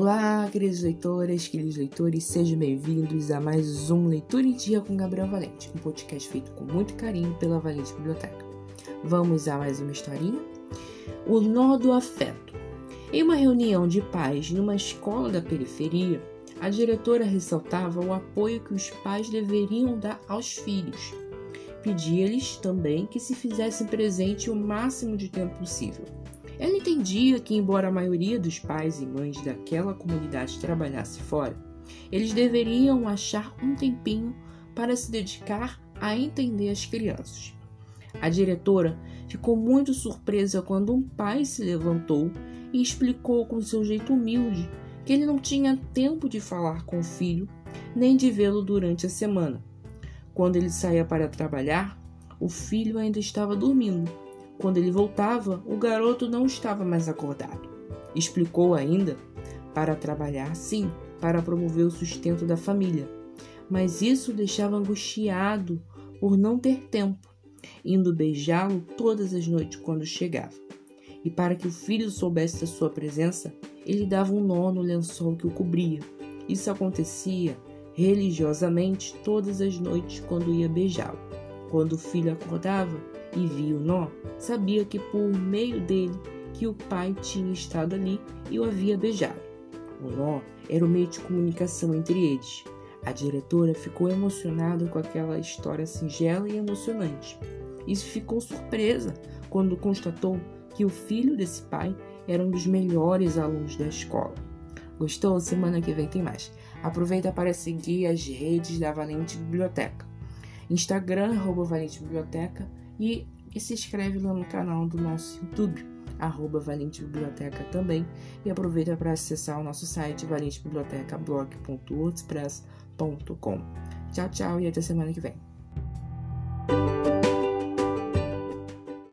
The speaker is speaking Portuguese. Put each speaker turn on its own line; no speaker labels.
Olá, queridos leitoras, queridos leitores, sejam bem-vindos a mais um Leitura em Dia com Gabriel Valente, um podcast feito com muito carinho pela Valente Biblioteca. Vamos a mais uma historinha? O Nó do Afeto. Em uma reunião de pais numa escola da periferia, a diretora ressaltava o apoio que os pais deveriam dar aos filhos. Pedia-lhes também que se fizessem presente o máximo de tempo possível. Ela entendia que, embora a maioria dos pais e mães daquela comunidade trabalhasse fora, eles deveriam achar um tempinho para se dedicar a entender as crianças. A diretora ficou muito surpresa quando um pai se levantou e explicou com seu jeito humilde que ele não tinha tempo de falar com o filho nem de vê-lo durante a semana. Quando ele saía para trabalhar, o filho ainda estava dormindo quando ele voltava, o garoto não estava mais acordado. Explicou ainda para trabalhar, sim, para promover o sustento da família, mas isso o deixava angustiado por não ter tempo, indo beijá-lo todas as noites quando chegava. E para que o filho soubesse da sua presença, ele dava um nó no lençol que o cobria. Isso acontecia religiosamente todas as noites quando ia beijá-lo. Quando o filho acordava, e via o nó, sabia que por meio dele que o pai tinha estado ali e o havia beijado. O nó era o meio de comunicação entre eles. A diretora ficou emocionada com aquela história singela e emocionante. E ficou surpresa quando constatou que o filho desse pai era um dos melhores alunos da escola. Gostou? Semana que vem tem mais. Aproveita para seguir as redes da Valente Biblioteca. Instagram, arroba Valente Biblioteca e, se inscreve lá no canal do nosso YouTube, arroba Valente Biblioteca também. E aproveita para acessar o nosso site valentebibliotecablog.wordpress.com. Tchau, tchau e até semana que vem.